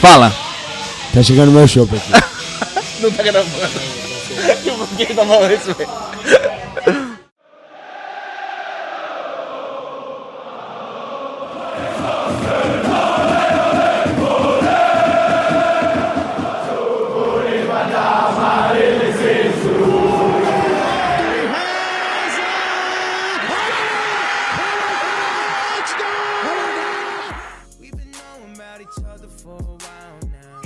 Fala. Tá chegando meu show aqui. Não tá gravando. Por que tá falando isso, velho?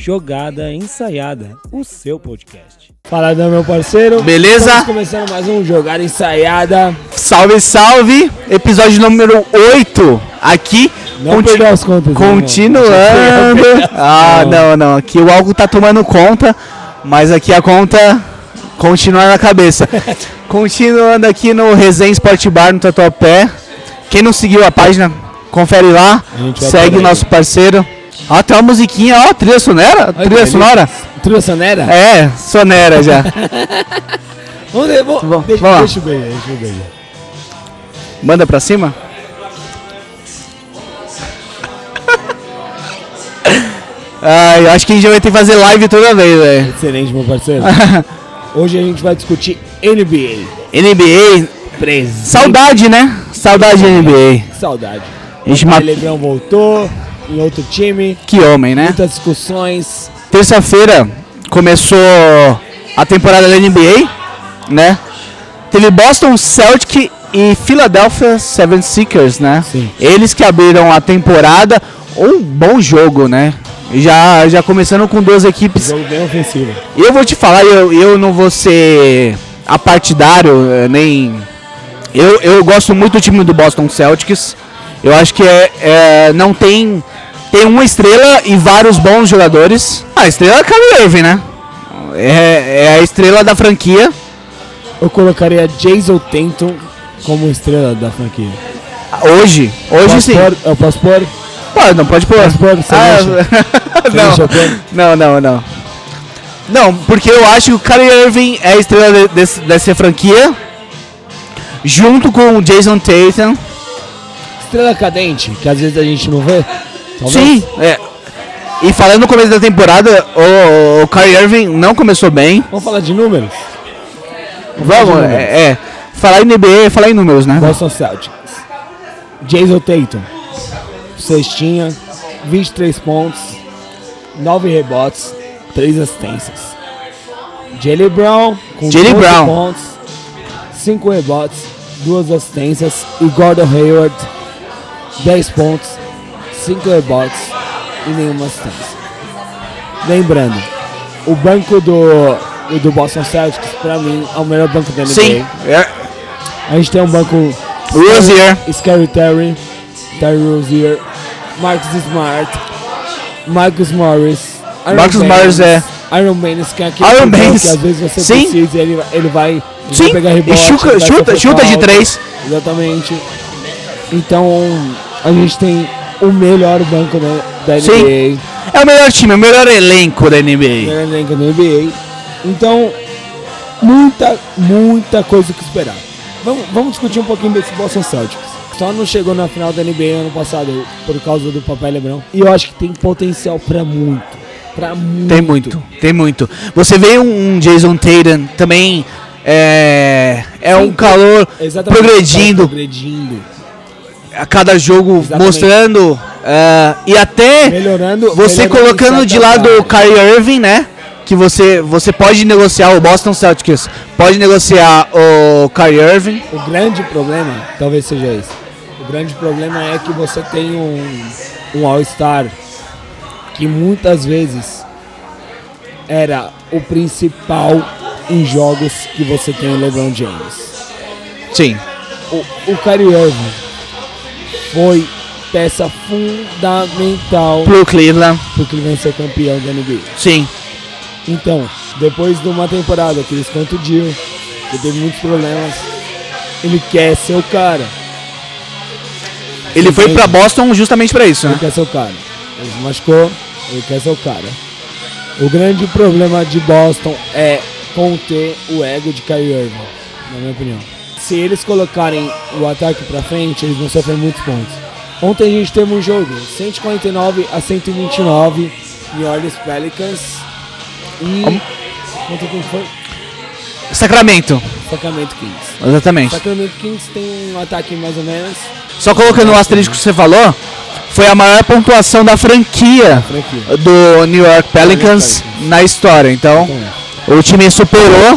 Jogada Ensaiada, o seu podcast. Fala, meu parceiro. Beleza? Estamos começando mais um Jogada Ensaiada. Salve, salve! Episódio número 8 aqui. Não conti- perdeu as contas. Continuando. Ah, não, não. Aqui o álcool tá tomando conta, mas aqui a conta continua na cabeça. Continuando aqui no Resenha Sport Bar no Tatuapé. Quem não seguiu a página, confere lá. A gente vai Segue o nosso parceiro. Ó, tem uma musiquinha, ó, trilha sonora. Olha Trilha sonora. Trilha sonera? É, sonera já. Vamos ver, vamos, Bom, deixa, vamos deixa eu ver, deixa eu ver. Manda pra cima. Ai, eu acho que a gente vai ter que fazer live toda vez, velho. Excelente, meu parceiro. Hoje a gente vai discutir NBA. NBA, Presente. saudade, né? Saudade da NBA. Saudade. A gente O Lebrão voltou em outro time. Que homem, né? Muitas discussões. Terça-feira começou a temporada da NBA, né? Teve Boston Celtic e Philadelphia 76ers, né? Sim. Eles que abriram a temporada. Um bom jogo, né? Já, já começando com duas equipes Jogo bem ofensivo. E eu vou te falar, eu, eu não vou ser apartidário, eh, nem. Eu, eu gosto muito do time do Boston Celtics. Eu acho que é, é, não tem. Tem uma estrela e vários bons jogadores. Ah, a estrela é Kyrie Irving, né? É, é a estrela da franquia. Eu colocaria Jason Tatum como estrela da franquia. Hoje. Hoje Posso sim. pôr? Eu posso pôr? Pode, não pode pôr. Posso pôr? Você Ah, não. Não, não, não. Não, porque eu acho que o Kyrie Irving é a estrela de- desse- dessa franquia. Junto com o Jason Tatum. Estrela cadente, que às vezes a gente não vê. Talvez. Sim, é. E falando no começo da temporada, o, o Kyrie Irving não começou bem. Vamos falar de números? Vamos, de números. é, é. Falar em NBA é falar em números, né? Boston Celtics. Jason Tatum. Cestinha, 23 pontos, 9 rebotes, 3 assistências. Jalen Brown com 12 Brown. pontos, 5 rebotes, 2 assistências. E Gordon Hayward, 10 pontos, 5 rebotes e nenhuma assistência. Lembrando, o banco do, do Boston Celtics, pra mim, é o melhor banco da NBA. Sim. É. A gente tem um banco Rozier. Scary Terry, Terry Rozier, Marcus Smart, Marcus Morris, Iron Marcus Baines, Morris é. Iron Baines, que é aquele Iron pivô Baines. que às vezes você Sim. precisa e ele, ele vai, ele vai Sim. pegar E rebote. chuta, vai chuta, sofrer chuta de três. Exatamente. Então, a gente tem o melhor banco da, da Sim. NBA. É o melhor time, é o melhor elenco da NBA. melhor elenco da NBA. Então, muita, muita coisa que esperar. Vamos, vamos discutir um pouquinho desse Boston Celtics. Só não chegou na final da NBA ano passado por causa do papel Lebron. E eu acho que tem potencial pra muito. Pra muito. Tem muito, tem muito. Você vê um, um Jason Tatum também é, é Sim, um calor progredindo Progredindo. A cada jogo, Exatamente. mostrando é, e até Melhorando. você melhorando colocando de lado o. Kyrie Irving, né? Que você, você pode negociar o Boston Celtics, pode negociar o Kyrie Irving. O grande problema, talvez seja esse. O grande problema é que você tem um, um All-Star que muitas vezes era o principal em jogos que você tem o LeBron James. Sim. O, o Kyrie Irving foi peça fundamental Pro Cleveland. porque ele vencer campeão da NBA. Sim. Então, depois de uma temporada que ele se contundiu, que teve muitos problemas, ele quer ser o cara. Ele foi pra Boston justamente pra isso, Ele né? quer ser o cara. Ele se machucou, ele quer ser o cara. O grande problema de Boston é conter o ego de Kyrie Irving, na minha opinião. Se eles colocarem o ataque pra frente, eles vão sofrer muitos pontos. Ontem a gente teve um jogo, 149 a 129, New Orleans Pelicans e. Como? Contra quem foi? Sacramento. Sacramento Kings. Exatamente. Sacramento Kings tem um ataque mais ou menos. Só colocando o asterisco que você falou, foi a maior pontuação da franquia Franquia. do New York Pelicans na história. Então, o time superou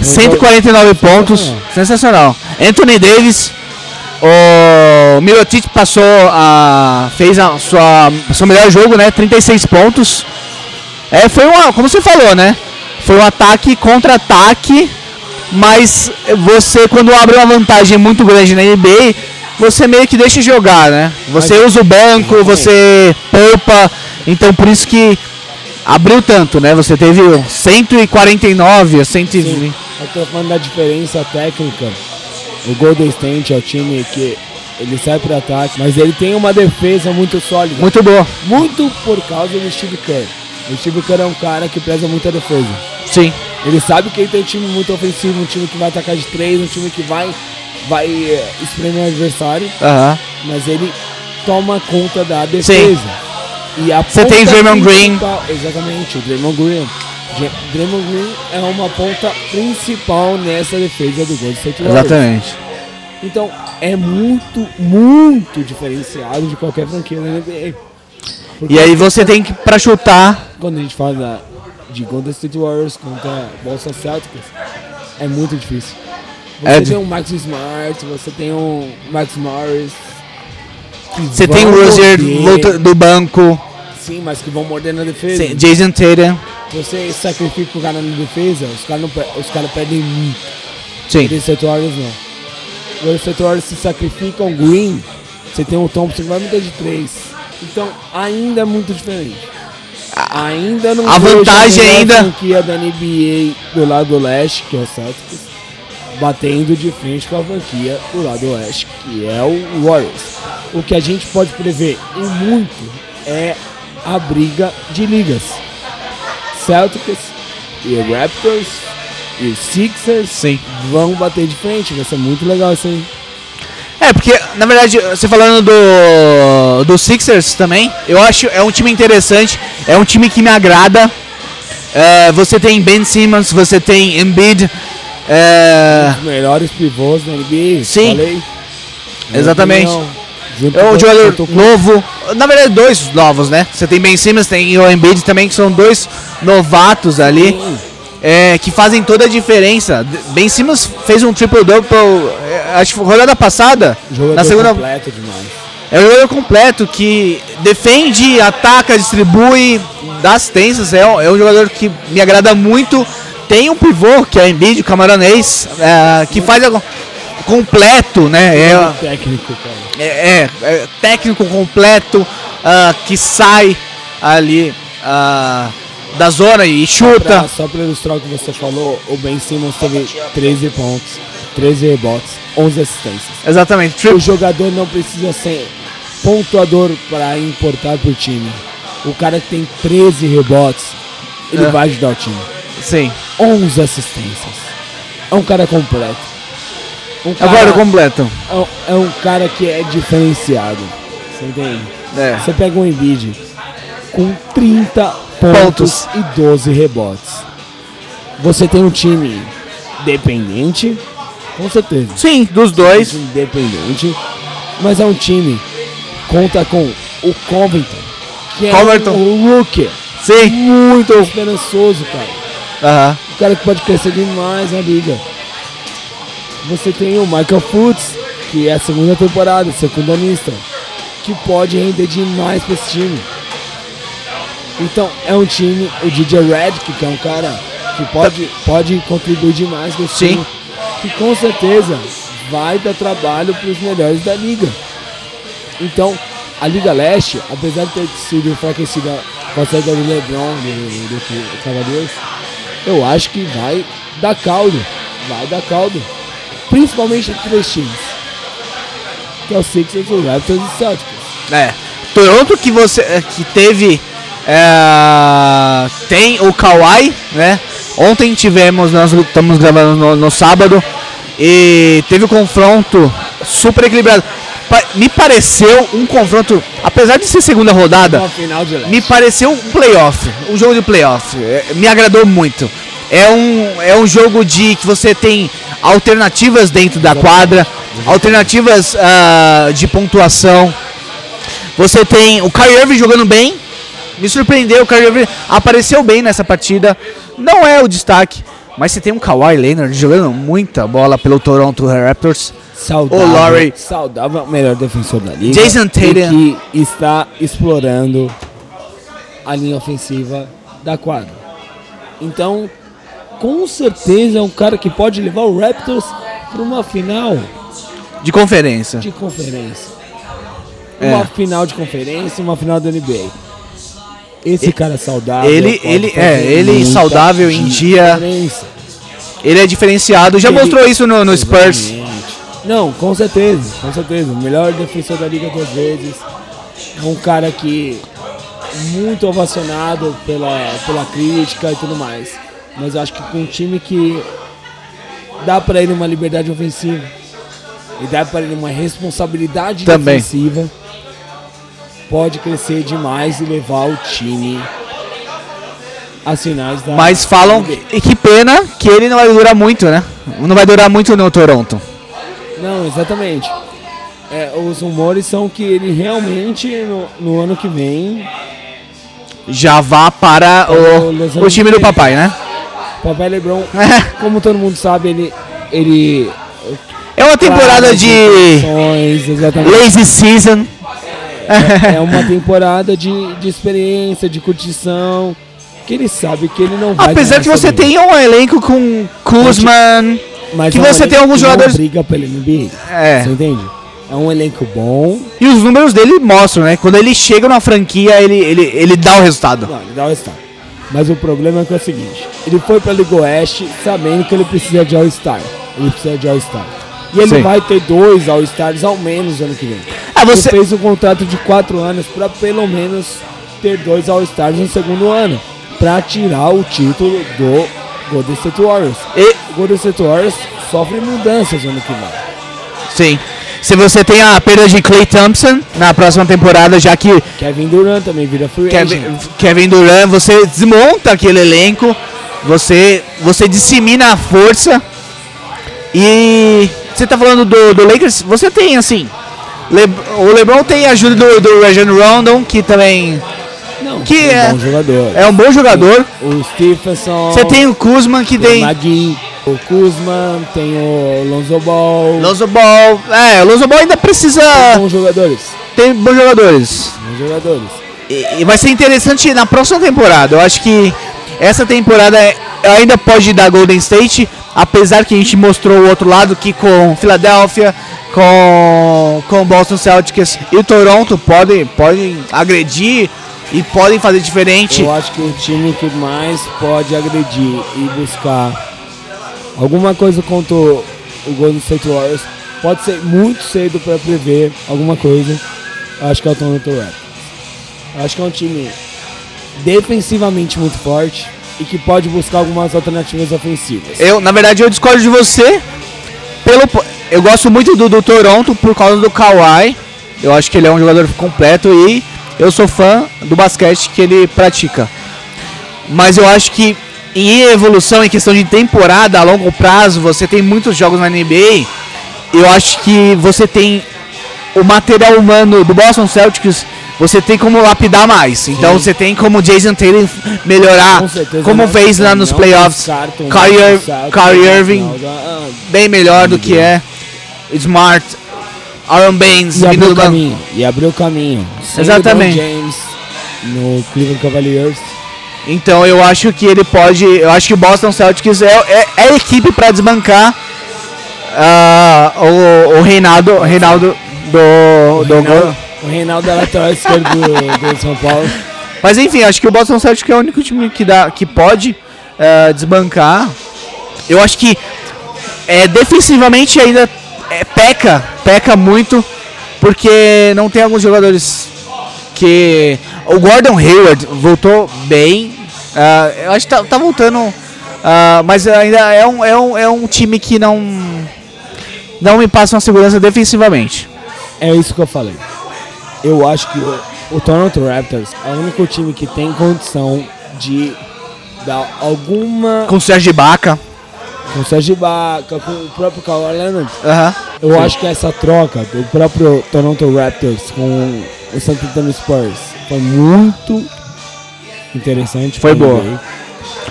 149 pontos. Sensacional. Anthony Davis, o Mirotic passou a fez a sua seu melhor jogo, né? 36 pontos. É, foi uma, como você falou, né? Foi um ataque contra-ataque, mas você quando abre uma vantagem muito grande na NBA, você meio que deixa jogar, né? Você usa o banco, você poupa, então por isso que abriu tanto, né? Você teve 149, 120. Sim. Eu tô falando da diferença técnica. O Golden State é o time que ele sai para ataque, mas ele tem uma defesa muito sólida. Muito boa. Muito por causa do Steve Kerr. O Steve Kerr é um cara que preza muito a defesa. Sim. Ele sabe que ele tem um time muito ofensivo, um time que vai atacar de três, um time que vai, vai eh, espremer o adversário, Aham. mas ele toma conta da defesa. A Você tem Draymond Green. Exatamente, o Draymond Green. Dra- Draymond Green é uma ponta principal nessa defesa do Golden State Warriors. Exatamente. Então é muito, muito diferenciado de qualquer franquia da NBA. Porque E aí você tem que pra chutar. quando a gente fala da- de Golden State Warriors contra Boston Celtics, é muito difícil. Você É tem um Max Smart, você tem um Max Morris. Que Você tem o Rozier volta- do banco, Sim, mas que vão morder na defesa. sim, Jason Tatum. Você sacrifica o cara na defesa, os caras os caras perdem muito. Sim. State Warriors não. State Warriors se sacrificam Green, você tem o Thompson que vai meter de três. Então ainda é muito diferente. Ainda não A vantagem ainda- franquia da NBA do lado leste, que é o Celtics, batendo de frente com a franquia do lado oeste, que é o Warriors. O que a gente pode prever e muito é a briga de ligas. Celtics e Raptors e os Sixers Sim. vão bater de frente, vai ser muito legal isso aí. É, porque, na verdade, você falando do, do Sixers também, eu acho é um time interessante, é um time que me agrada. É, você tem Ben Simmons, você tem Embiid. É, Os melhores pivôs da NBA, Sim. falei. Exatamente. é um jogador novo. Na verdade, dois novos, né? Você tem Ben Simmons, tem o Embiid também, que são dois novatos ali. É, que fazem toda a diferença. Ben Simmons fez um triple-double, é, acho que foi rodada passada, Jogador na segunda, completo demais. É um jogador completo que defende, ataca, distribui, dá assistências. É um, é um jogador que me agrada muito. Tem um pivô, que é o Embiid, o camaronês, é, que faz algo completo, né? É técnico, cara. é, é- é técnico completo, ah, que sai ali ah, da zona e chuta. Só pra ilustrar o que você falou, o Ben Simmons teve 13 pontos, 13 rebotes, 11 assistências. Exatamente. O jogador não precisa ser pontuador para importar pro time. O cara que tem 13 rebotes, ele É. vai ajudar o time. sim. 11 assistências. É um cara completo. Um cara, Agora completo. é um- é um cara que é diferenciado. Você entende? É. Você pega um Embiid com 30 pontos, Pontos. e 12 rebotes. Você tem um time dependente, com certeza. Sim, dos dois. independente, mas é um time conta com o Covington, que é Covington. um rookie Sim. muito esperançoso, cara. Aham. O cara que pode crescer demais na liga. Você tem o Michael Fultz, que é a segunda temporada, secundanista, que pode render demais pra esse time. Então, é um time, o DJ Redick, que é um cara que pode, pode contribuir demais com esse Sim. time, que com certeza vai dar trabalho para os melhores da liga. Então, a Liga Leste, apesar de ter sido enfraquecida com a saída do LeBron do, do, do Cavaliers, eu acho que vai dar caldo. Vai dar caldo. Principalmente entre três times. Que é o Sixers, o Raptors e o Celtics. É. Toronto que você eh, que teve é, tem o Kawhi, né? Ontem tivemos, nós estamos gravando no, no sábado e teve um confronto super equilibrado. Me pareceu um confronto, apesar de ser segunda rodada, me pareceu um playoff, um jogo de playoff. É, me agradou muito. É um, é um jogo de que você tem alternativas dentro da quadra, alternativas ah, de pontuação. Você tem o Kyrie Irving jogando bem. Me surpreendeu, o Kyrie Irving apareceu bem nessa partida. Não é o destaque, mas você tem um Kawhi Leonard jogando muita bola pelo Toronto Raptors. Saudável, O Laurie. saudável é melhor defensor da liga. Jason Tatum. que está explorando a linha ofensiva da quadra. Então, com certeza é um cara que pode levar o Raptors para uma final De conferência. de conferência. É. Uma final de conferência, uma final da NBA. Esse cara saudável. ele- ele- é, ele saudável em dia-. Ele é diferenciado. Já Ele- mostrou isso no, no Spurs. Não, com certeza, com certeza. O melhor defensor da liga duas vezes. É um cara que muito ovacionado pela, pela crítica e tudo mais. Mas eu acho que com um time que dá pra ele uma liberdade ofensiva e dá pra ele uma responsabilidade Também. defensiva, pode crescer demais e levar o time às finais da Mas falam que, que pena que ele não vai durar muito, né? Não vai durar muito no Toronto. Não, exatamente. É, os rumores são que ele realmente no, no ano que vem, Já vá para o o, o time do papai, né? Papai LeBron, como todo mundo sabe, ele ele É uma temporada de lazy season. É uma temporada de, de experiência, de curtição, que ele sabe que ele não vai Apesar que você tem um elenco com Kuzman. Mas que é um você tem alguns jogadores- briga pela NBA. É. Você entende? É um elenco bom. E os números dele mostram, né? Quando ele chega na franquia, ele, ele, ele dá o resultado. Não, ele dá o All-Star. Mas o problema é que é o seguinte: ele foi pra Liga Oeste sabendo que ele precisa de All-Star. Ele precisa de All-Star. E ele Sim. vai ter dois All-Stars ao menos ano que vem. Ah, você. Ele fez um contrato de quatro anos pra pelo menos ter dois All-Stars no segundo ano. Pra tirar o título do Golden State Warriors. e- O Golden State Warriors sofre mudanças ano que vem. sim. Se você tem a perda de Clay Thompson na próxima temporada, já que Kevin Durant também vira free Kevin, agent. Kevin Durant, você desmonta aquele elenco, você, você dissemina a força. E você tá falando do, do Lakers, você tem assim. Le- o LeBron tem a ajuda do, do Rajon Rondo, que também Não, que é um bom jogador. é um bom jogador. O Stephenson. Você tem o Kuzma, que Tem tem o Kuzman, tem o Lonzo Ball. Lonzo Ball. É, o Lonzo Ball ainda precisa. Bons jogadores. Tem bons jogadores. Bons jogadores. E, e vai ser interessante na próxima temporada. Eu acho que essa temporada é- ainda pode dar Golden State, apesar que a gente mostrou o outro lado que com Philadelphia, com com Boston Celtics e o Toronto podem podem agredir e podem fazer diferente. Eu acho que o time que mais pode agredir e buscar alguma coisa contra o Golden State Warriors pode ser muito cedo para prever alguma coisa. Acho que é o Toronto Raptors. Acho que é um time defensivamente muito forte e que pode buscar algumas alternativas ofensivas. Eu, na verdade, eu discordo de você. Pelo, eu gosto muito do, do Toronto por causa do Kawhi. Eu acho que ele é um jogador completo e eu sou fã do basquete que ele pratica. Mas eu acho que em evolução, em questão de temporada a longo prazo, você tem muitos jogos na NBA. Eu acho que você tem o material humano do Boston Celtics, você tem como lapidar mais. Então você tem como Jason Tatum melhorar, Com certeza como não- fez lá nos playoffs. Kyrie, Irving bem melhor do que é. Smart, Aaron Baines, E abriu o caminho. E abriu o caminho. Sem Exatamente. James no Cleveland Cavaliers. Então eu acho que ele pode. Eu acho que o Boston Celtics é, é, é a equipe para desbancar ah, o, o Reinaldo, Reinaldo do, do Reinaldo- o Reinaldo é lateral esquerdo do, do São Paulo. Mas enfim, acho que o Boston Celtics é o único time que, dá, que pode eh, desbancar. Eu acho que é, defensivamente ainda é, peca, peca muito, porque não tem alguns jogadores que. O Gordon Hayward voltou bem. ah, eu acho que tá, tá voltando. ah, mas ainda é um, é, um, é um time que não. Não me passa uma segurança defensivamente. É isso que eu falei. Eu acho que o, o Toronto Raptors é o único time que tem condição de dar alguma. Com o Sérgio Ibaka. Com o Sérgio Ibaka, com o próprio Kawhi Leonard. Aham. Eu Sim. acho que essa troca do próprio Toronto Raptors com o San Antonio Spurs foi muito interessante. Foi boa. NBA.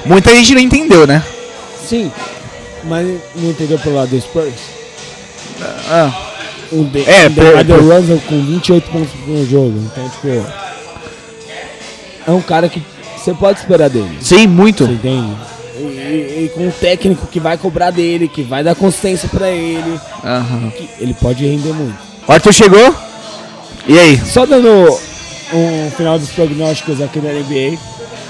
Muita gente não entendeu, né? Sim, mas não entendeu pelo lado do Spurs? Ah, Um de, É, per- DeMar DeRozan com 28 pontos no jogo. Então, tipo... É um cara que você pode esperar dele. sim, muito. Você entende? E, e- com um técnico que vai cobrar dele, que vai dar consistência pra ele, que ele pode render muito. Arthur chegou. E aí? Só dando um final dos prognósticos aqui da NBA,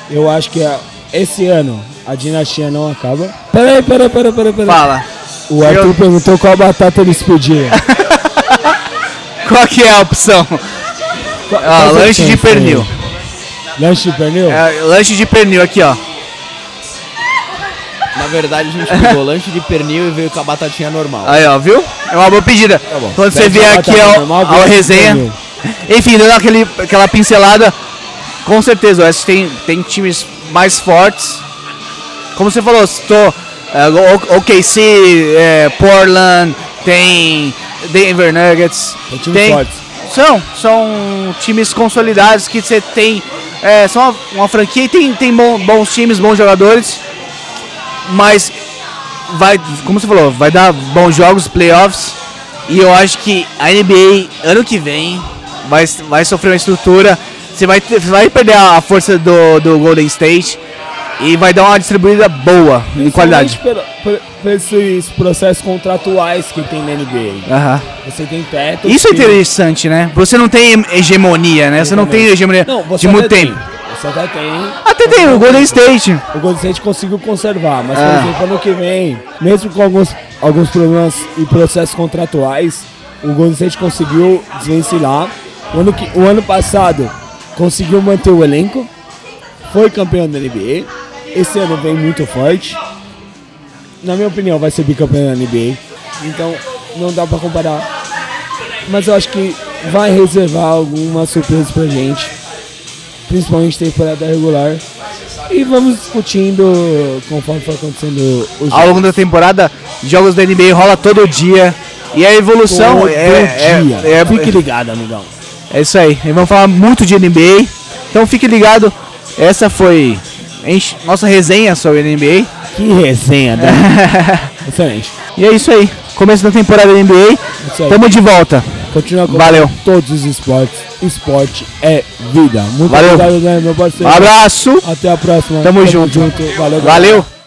eu acho que a- esse ano a dinastia não acaba. Peraí, peraí, peraí, peraí, peraí. Fala. O Arthur Eu- perguntou qual batata ele expedia. Qual que é a opção? Qual- Ah, quais lanche de pernil. Lanche de pernil? É, lanche de pernil aqui, ó. Na verdade, a gente pegou lanche de pernil e veio com a batatinha normal. Aí, ó, viu? É uma boa pedida. bom. Quando você Pede vier uma aqui ao, normal, ao resenha. pernil. Enfim, dando aquele, aquela pincelada, com certeza o Oeste tem, tem times mais fortes. Como você falou, citou é, o- OKC, é, Portland, tem Denver Nuggets. Tem times fortes. São, são times consolidados que você tem. é, são uma, uma franquia e tem, tem bons times, bons jogadores. Mas vai, como você falou, vai dar bons jogos, playoffs. E eu acho que a NBA ano que vem vai, vai sofrer uma estrutura. Você vai, ter- vai perder a força do, do Golden State e vai dar uma distribuída boa em qualidade. Principalmente Por, por- esses processos contratuais que tem na NBA. Aham. Você tem teto. Isso é interessante, né? Você não tem hegemonia, né? Você não tem hegemonia Não, de muito tempo. Tem. Você até tem. Até tem o Golden State. O Golden State conseguiu conservar, mas por Ah. exemplo, ano que vem, mesmo com alguns, alguns problemas e processos contratuais, o Golden State conseguiu desvencilhar. O ano, que, o ano passado conseguiu manter o elenco, foi campeão da NBA. Esse ano vem muito forte. Na minha opinião, vai ser bicampeão da NBA. Então, não dá pra comparar. Mas eu acho que vai reservar algumas surpresas pra gente. Principalmente temporada regular. E vamos discutindo conforme for acontecendo os Ao longo da temporada, jogos da NBA rola todo dia. E a evolução Todo é, é, dia. é, Fique ligado, amigão. é isso aí. E vamos falar muito de NBA. Então fique ligado. Essa foi nossa resenha sobre a NBA. Que resenha, né? Excelente. E é isso aí. Começo da temporada da NBA. Tamo de volta. Continua com Valeu. todos os esportes. Esporte é vida. Muito Valeu. obrigado, né, meu parceiro. Um abraço. Até a próxima. Tamo junto. Valeu, galera. Valeu.